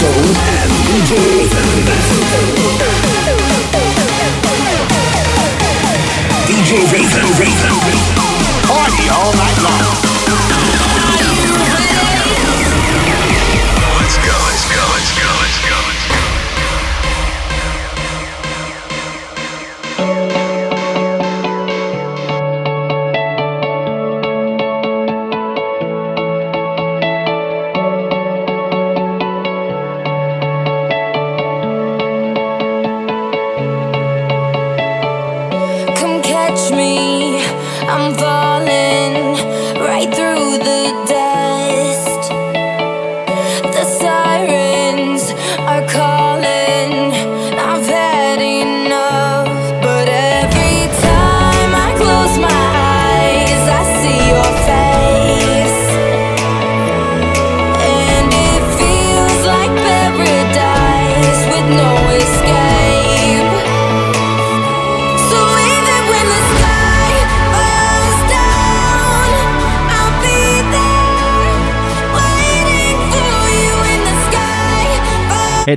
DJ DJ Raven, Raven, Party all night long.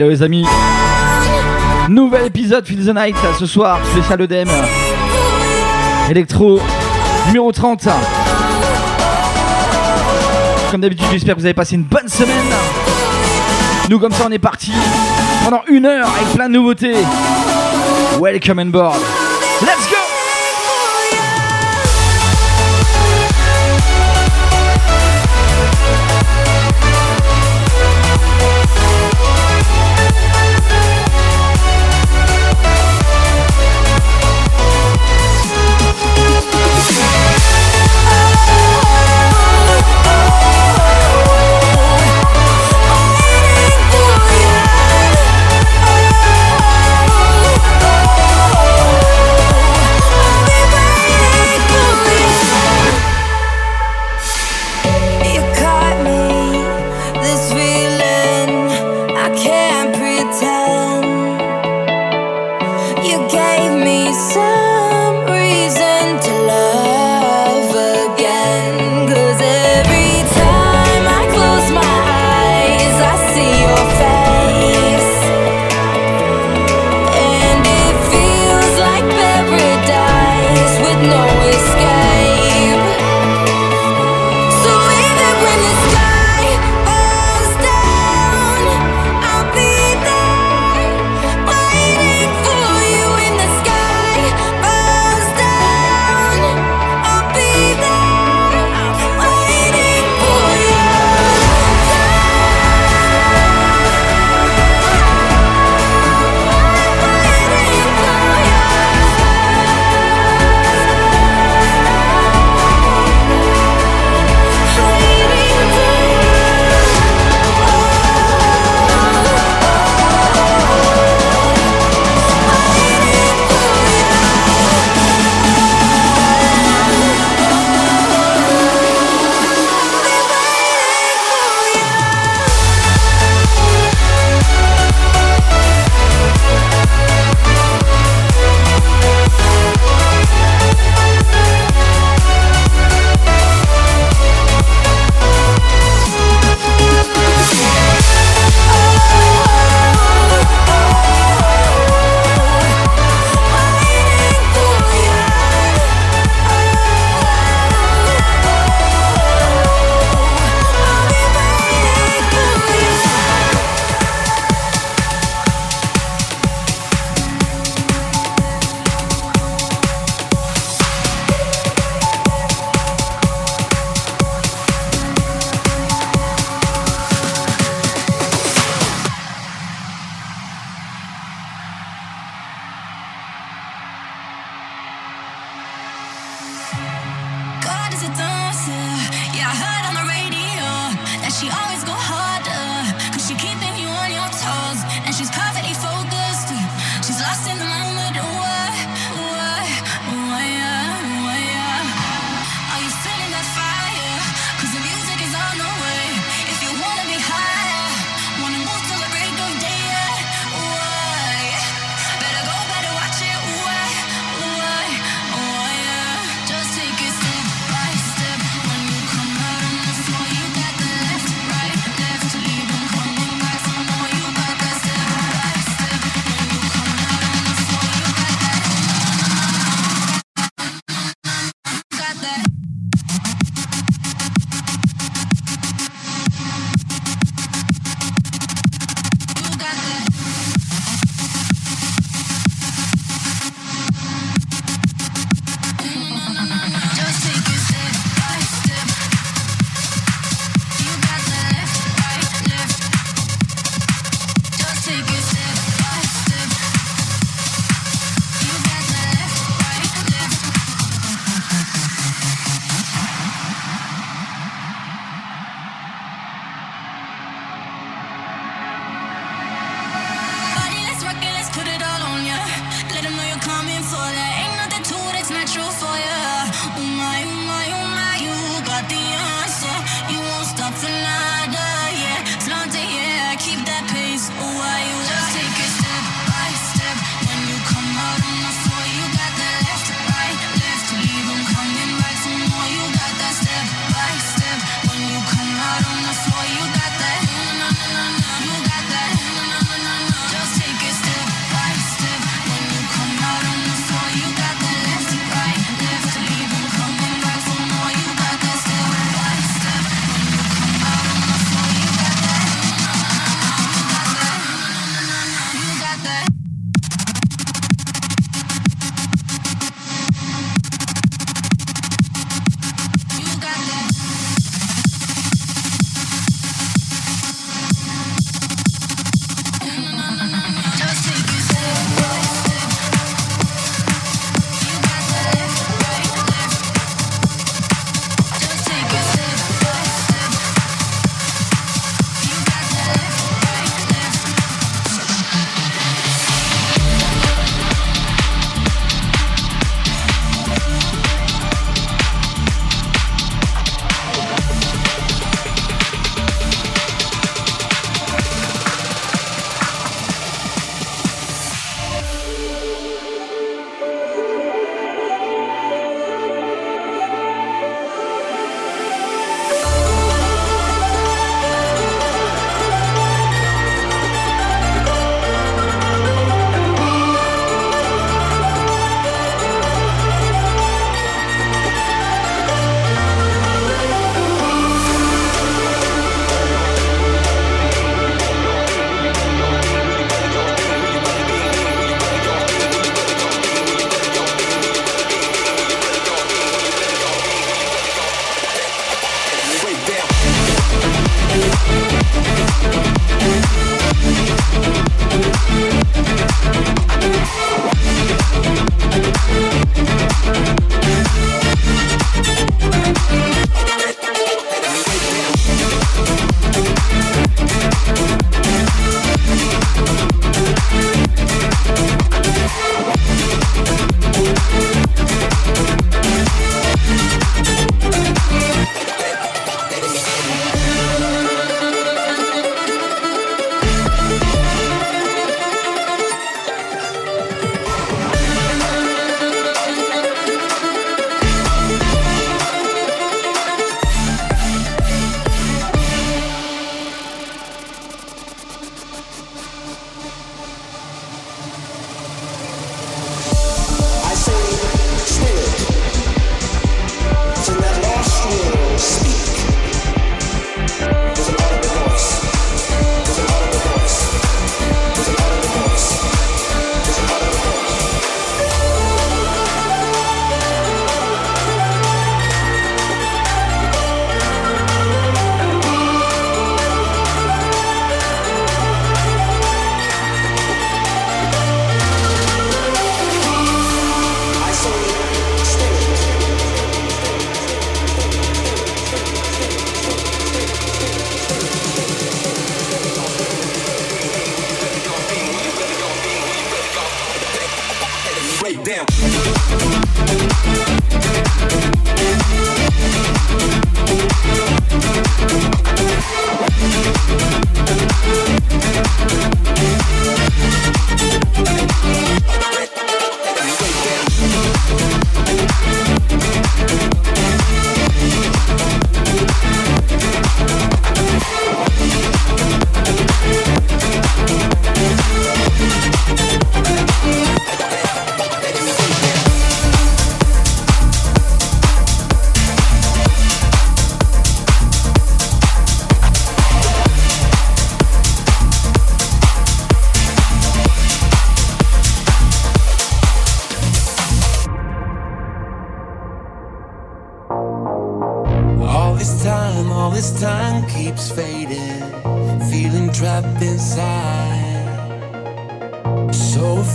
Les amis, nouvel épisode Feel the Night ce soir, spécial EDM, électro, numéro 30. Comme d'habitude, j'espère que vous avez passé une bonne semaine. Nous comme ça on est parti pendant une heure avec plein de nouveautés. Welcome on board. Let's go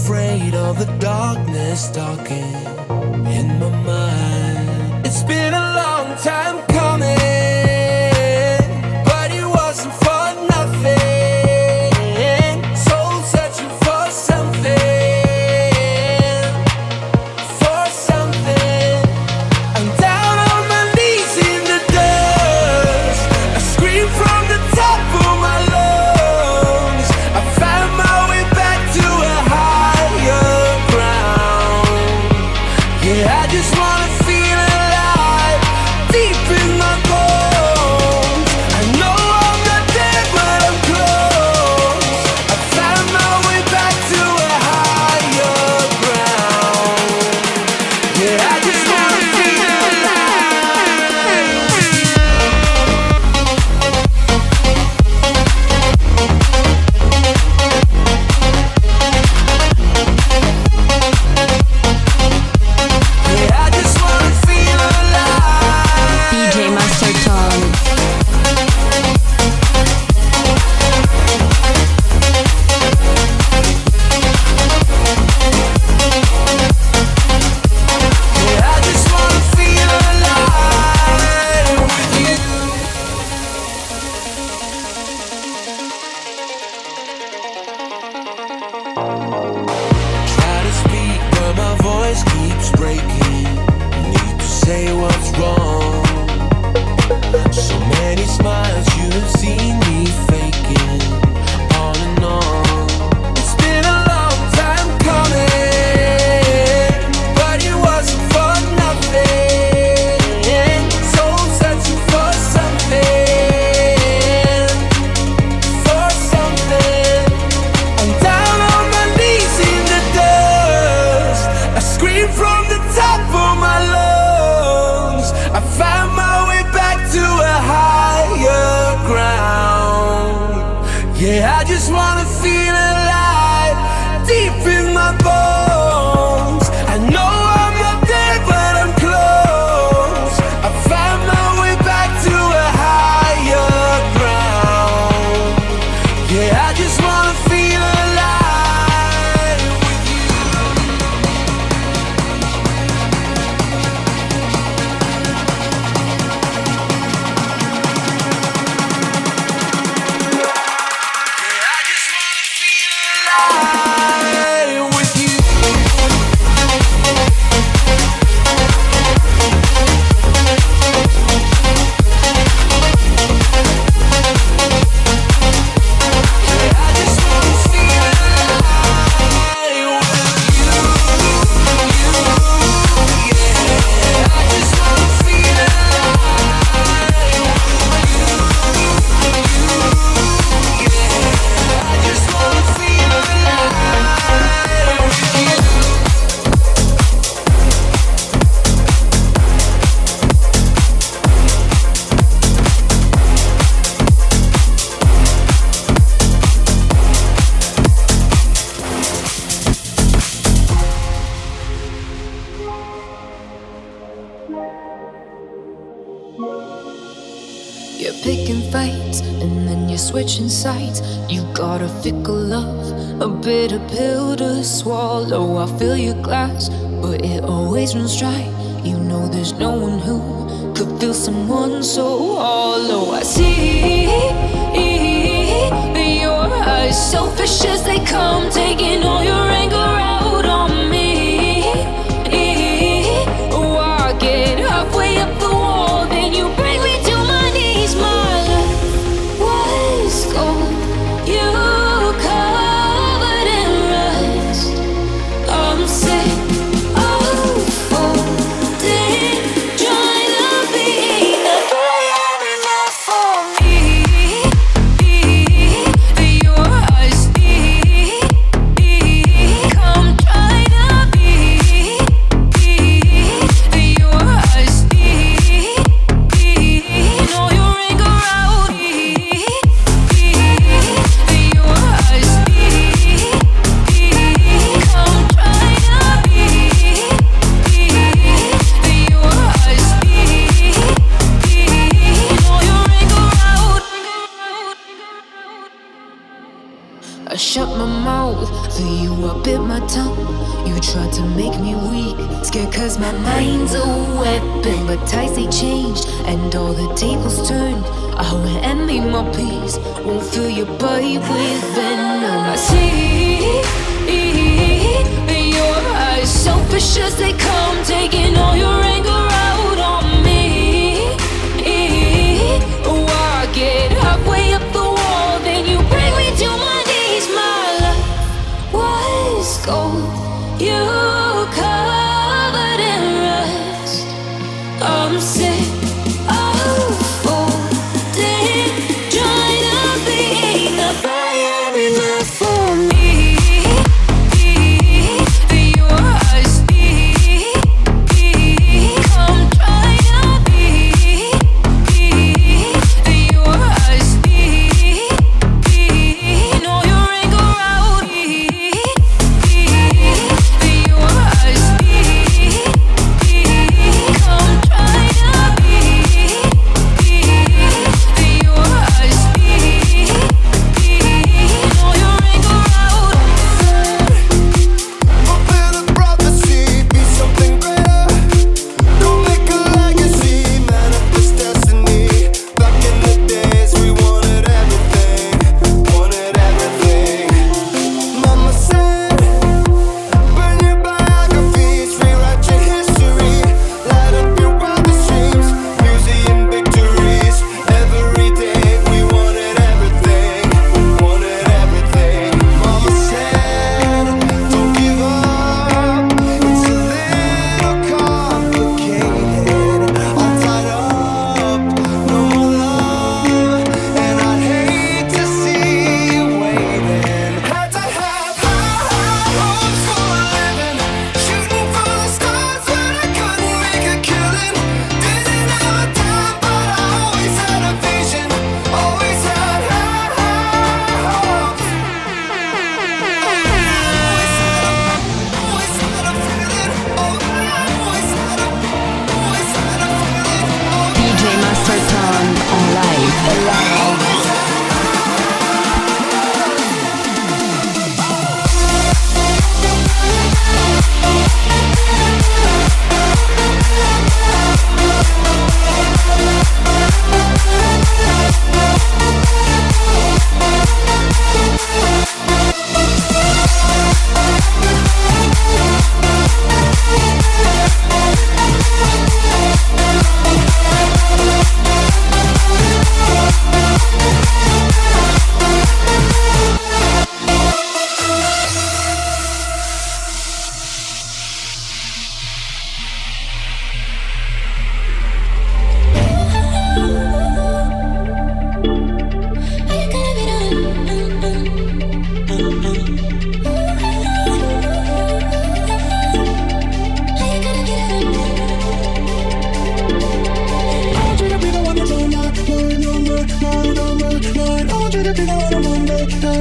afraid of the darkness talking in my mind. It's been a long time.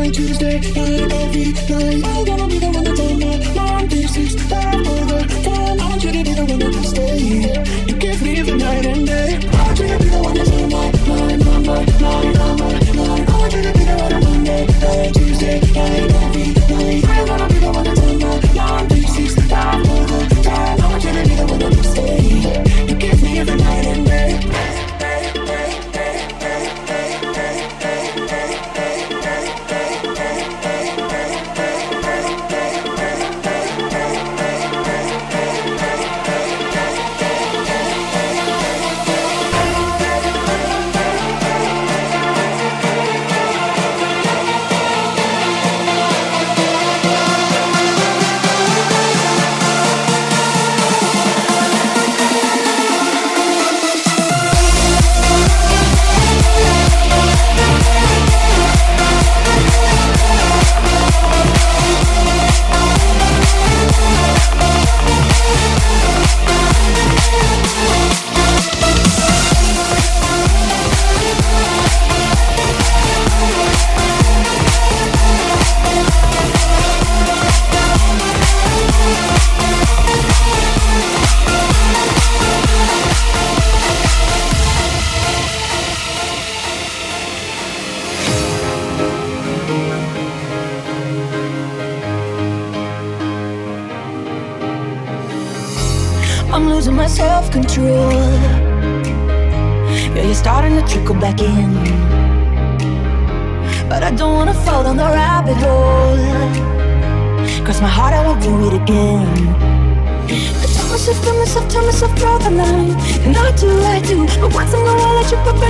night, Tuesday night, every night. I'm gonna be the one that's on my mind. This is that other time. I want you to be the one that stay. You give me the night and day. I want you to be the one that's on my mind, on my mind, on my mind. I want you to be the one on Monday, Tuesday night. tipo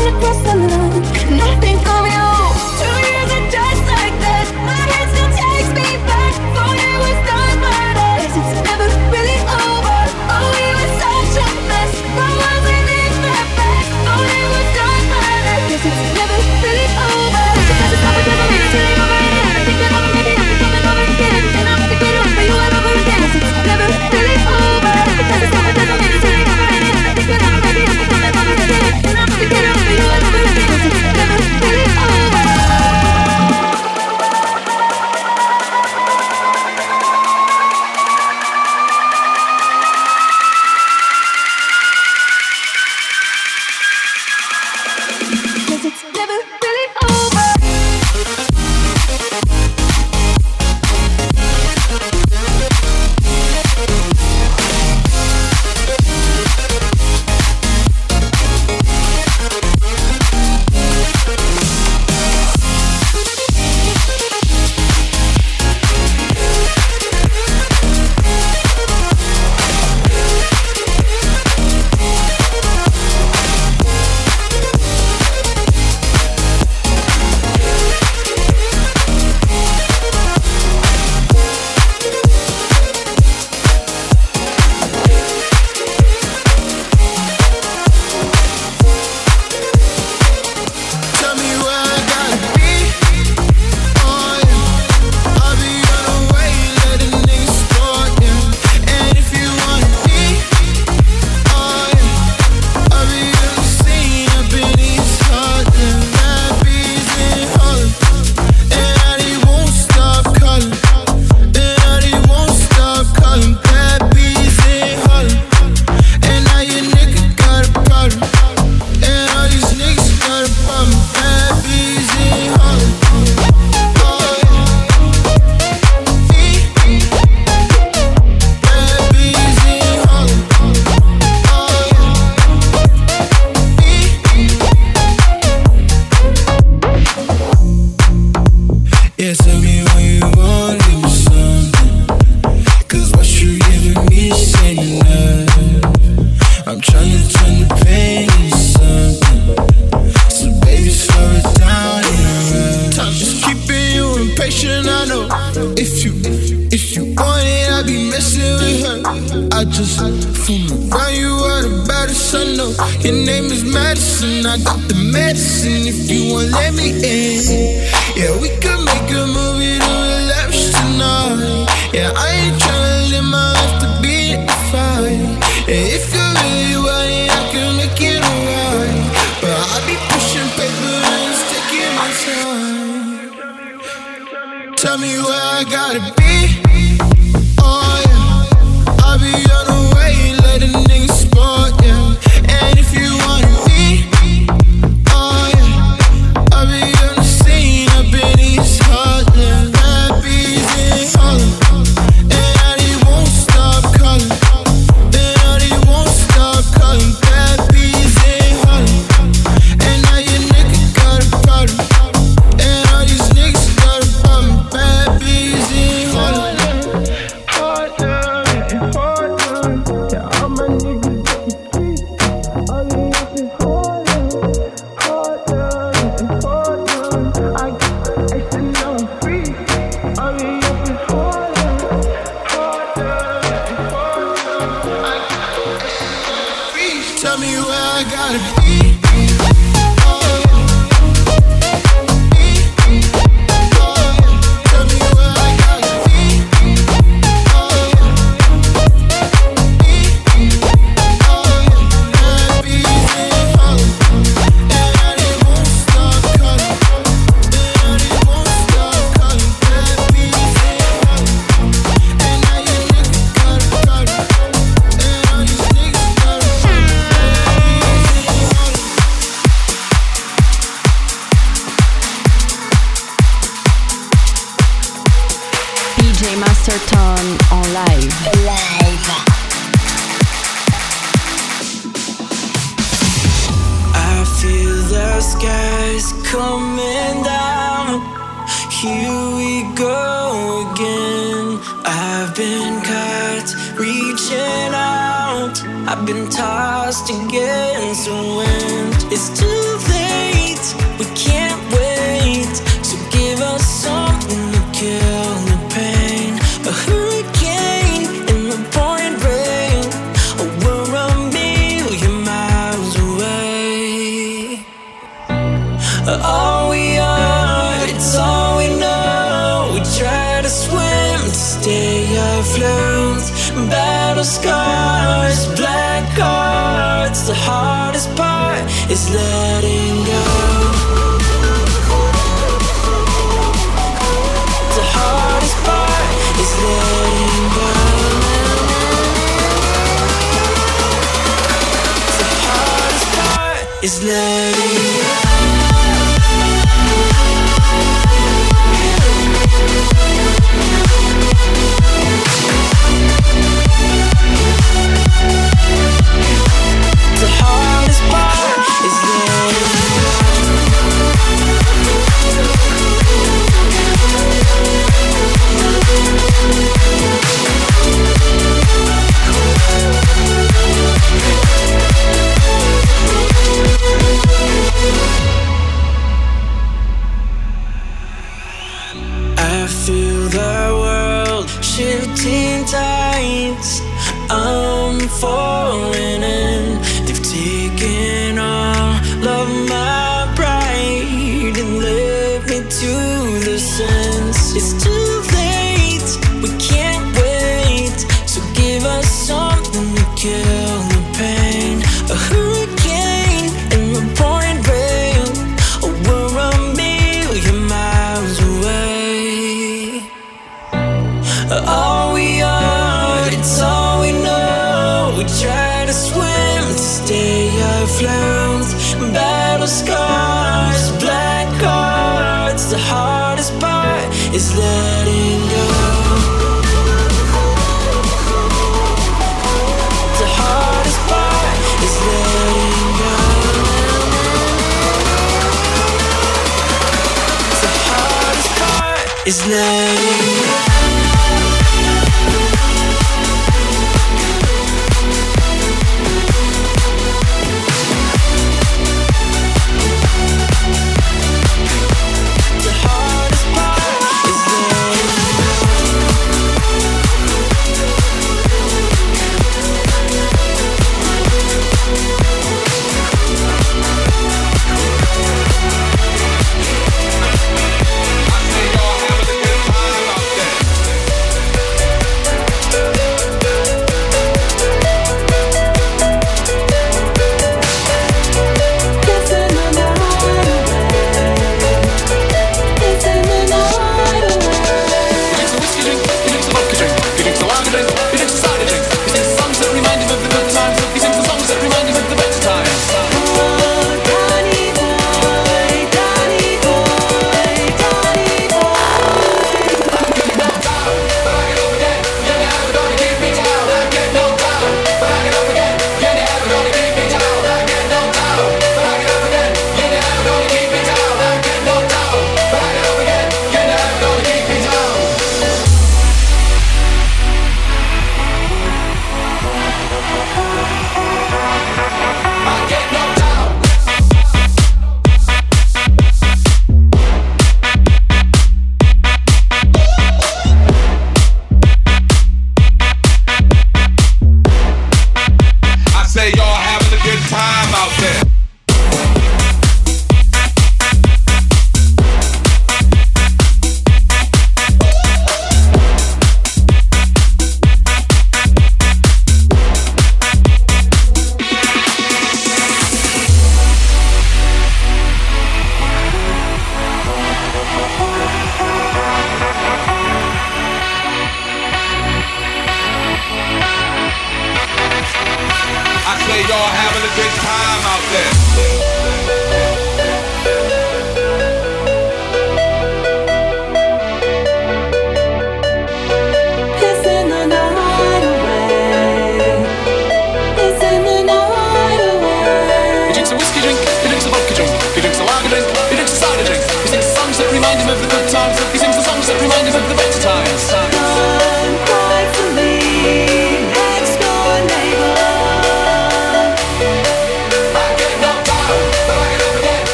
I'm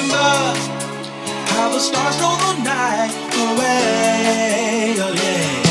remember how the stars stole the night away. Oh, yeah.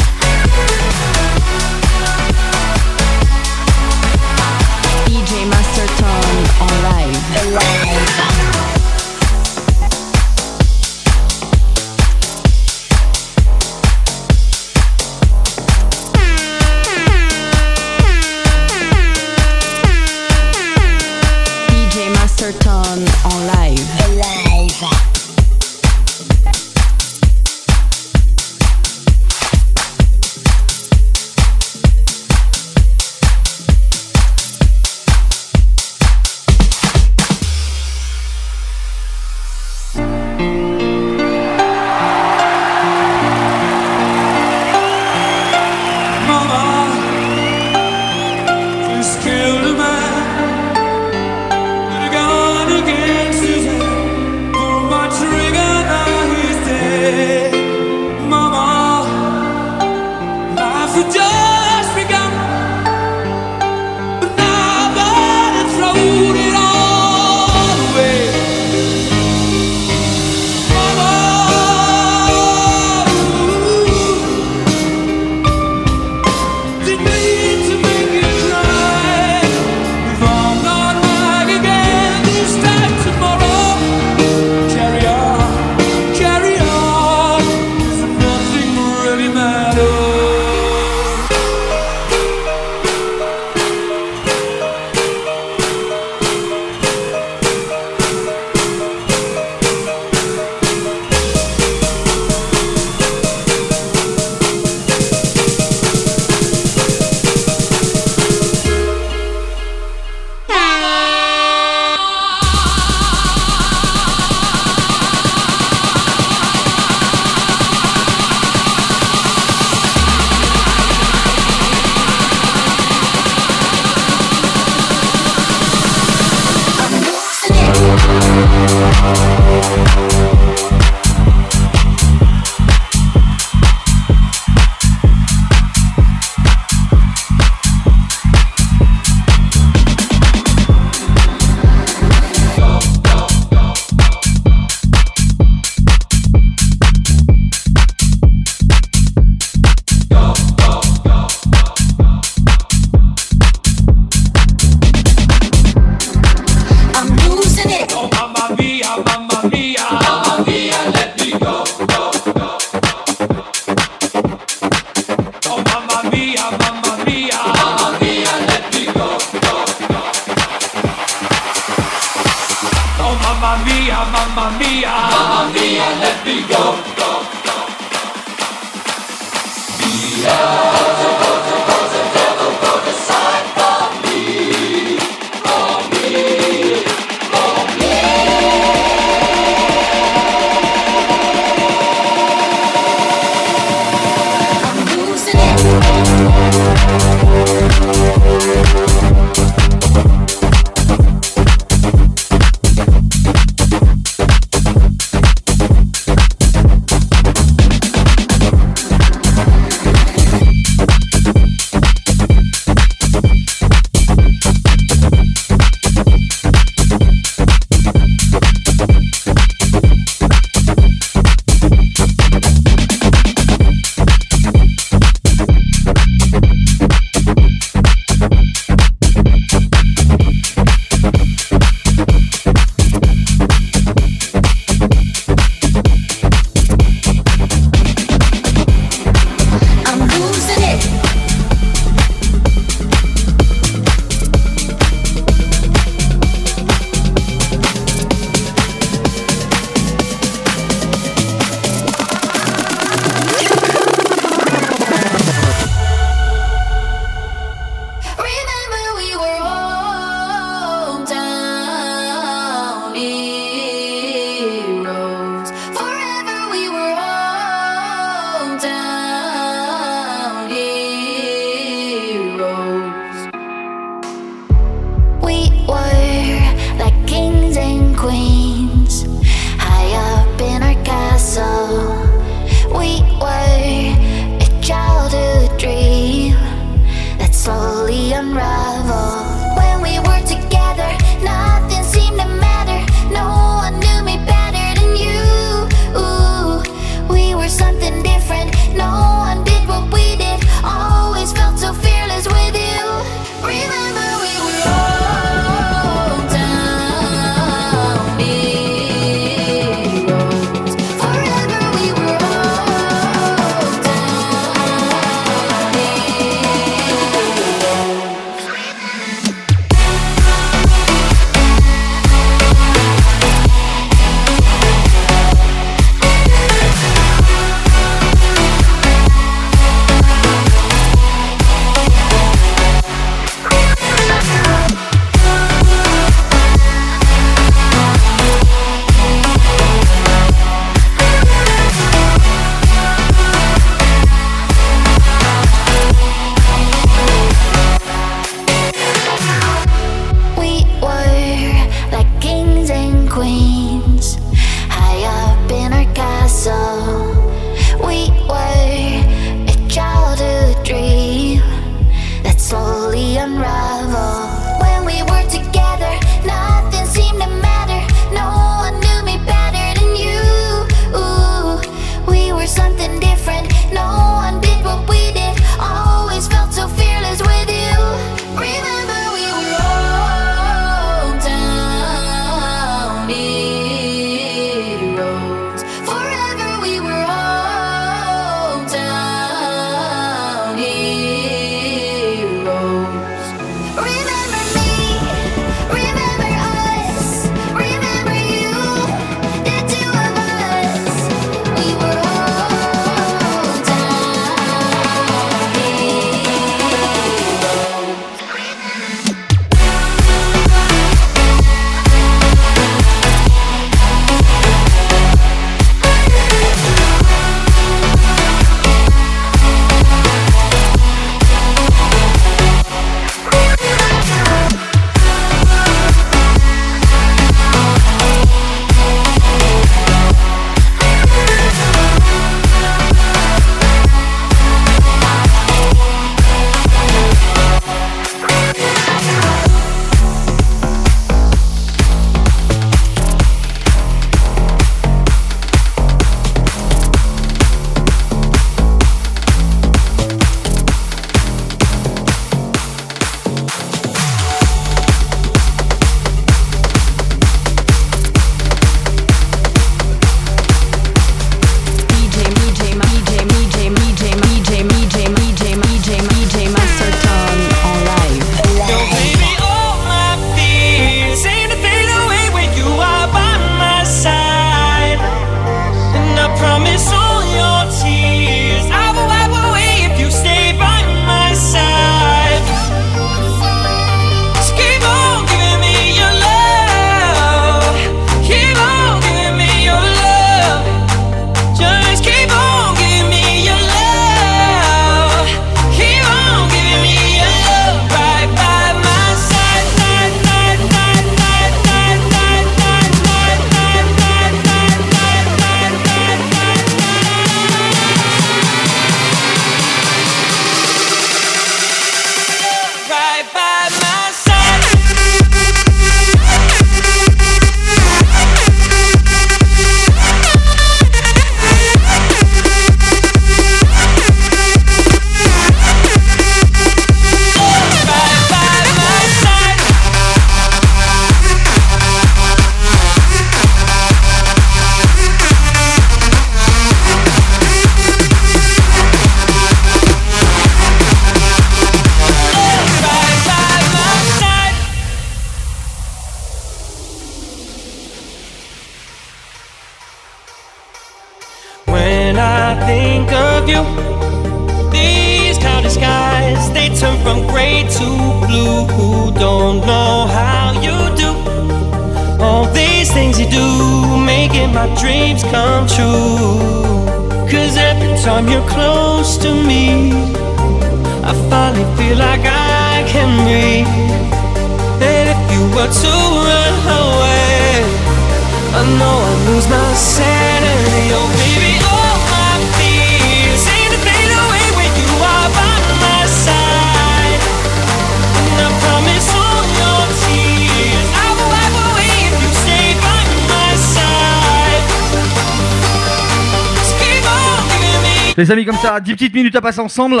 10 petites minutes à passer ensemble.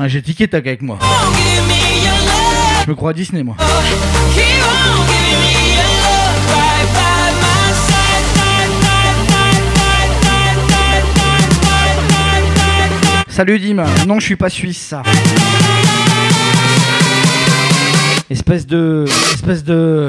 Ah, j'ai tiqué tac avec moi. Je me crois à Disney moi. Salut Dim, non je suis pas suisse Espèce de... Espèce de...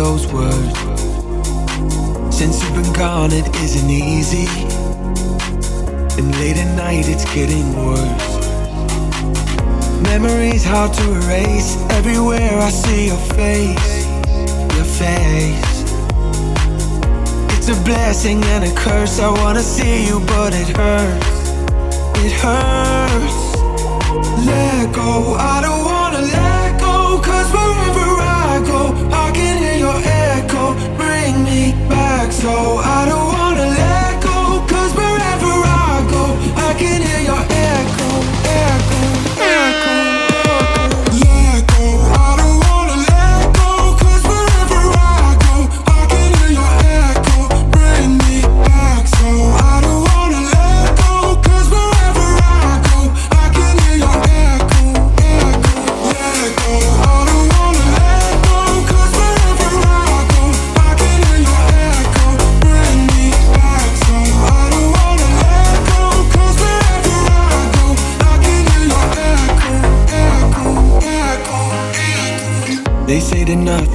those words. Since you've been gone, it isn't easy. And late at night, it's getting worse. Memories hard to erase. Everywhere I see your face, your face. It's a blessing and a curse. I wanna see you, but it hurts. It hurts. Let go, I don't so I don't want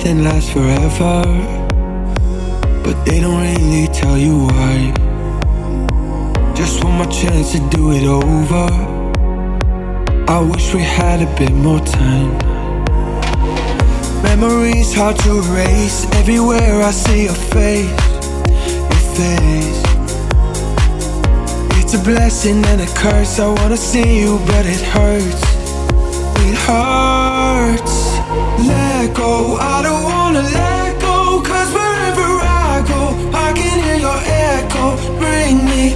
nothing lasts forever, but they don't really tell you why. Just one more chance to do it over. I wish we had a bit more time. Memories hard to erase. Everywhere I see your face, your face. It's a blessing and a curse. I wanna see you, but it hurts. It hurts. Let go. I don't wanna let go. Cause wherever I go, I can hear your echo. Bring me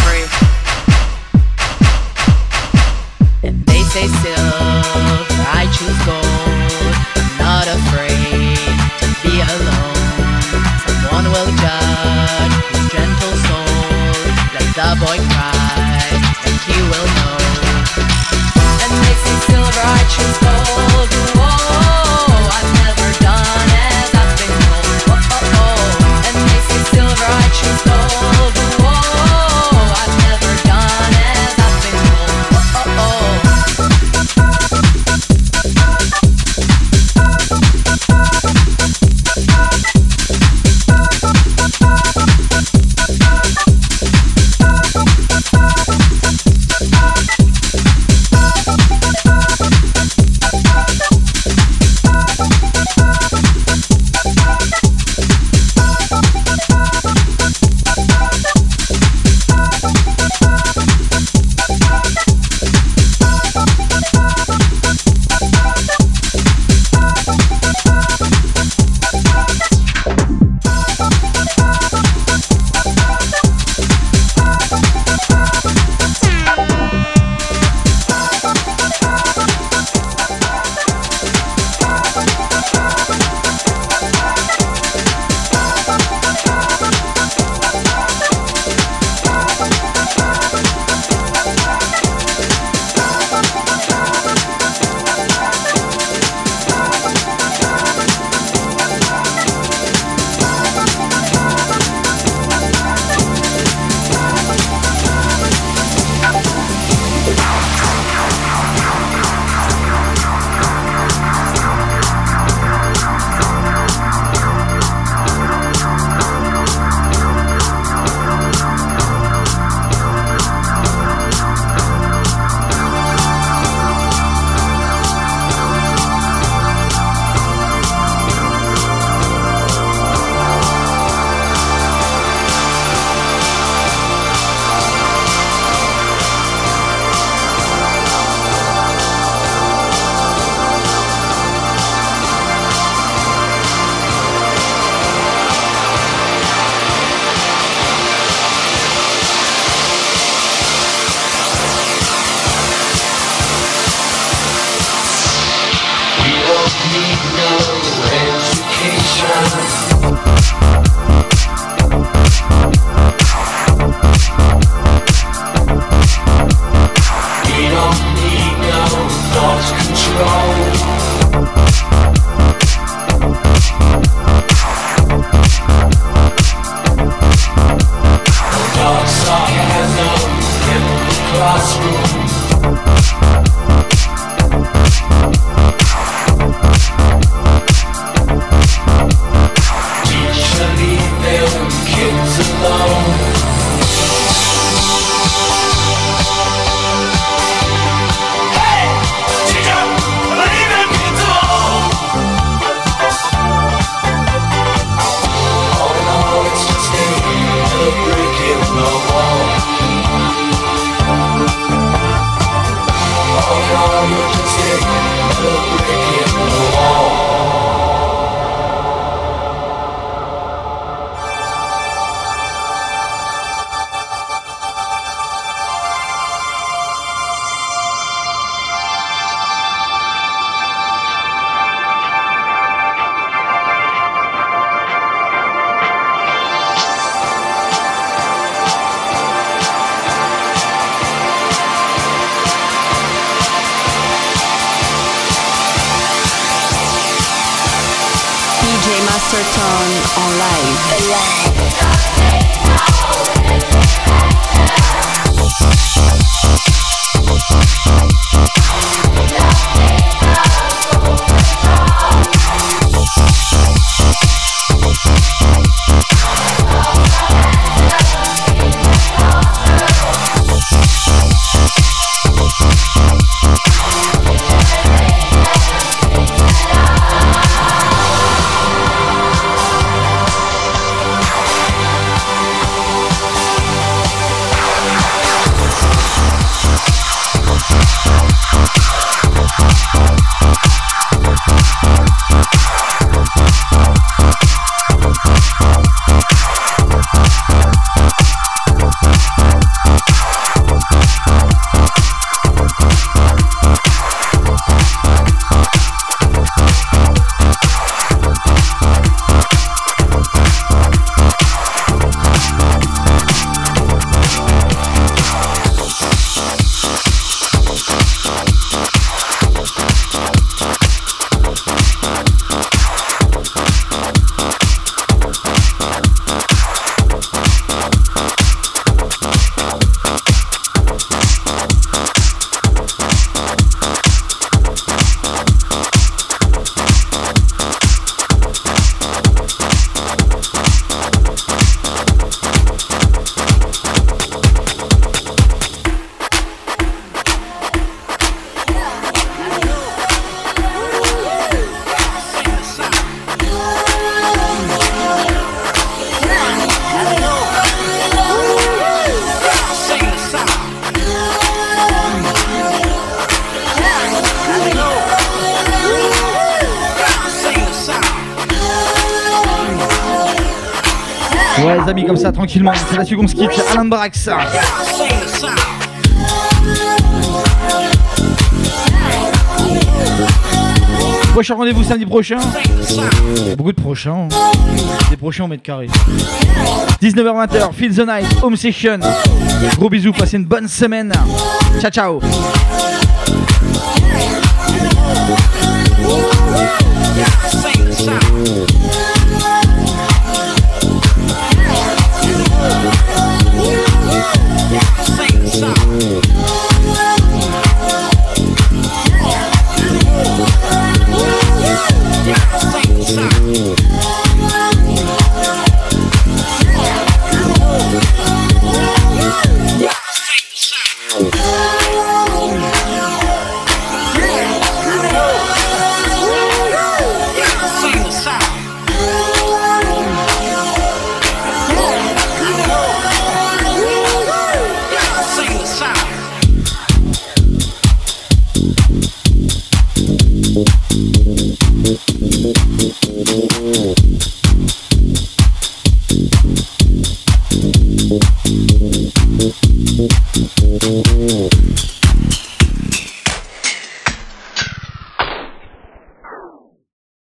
Say silver, I choose gold. I'm not afraid to be alone. Someone will judge his gentle soul. Let the boy cry, and he will know. And they say silver, I choose gold. C'est la seconde skip chez Alan Brax. Prochain rendez-vous samedi prochain. Beaucoup de prochains. Des prochains au mètre carré. 19h-20h, Feel the Night, Home Session. Gros bisous, passez une bonne semaine. Ciao, ciao.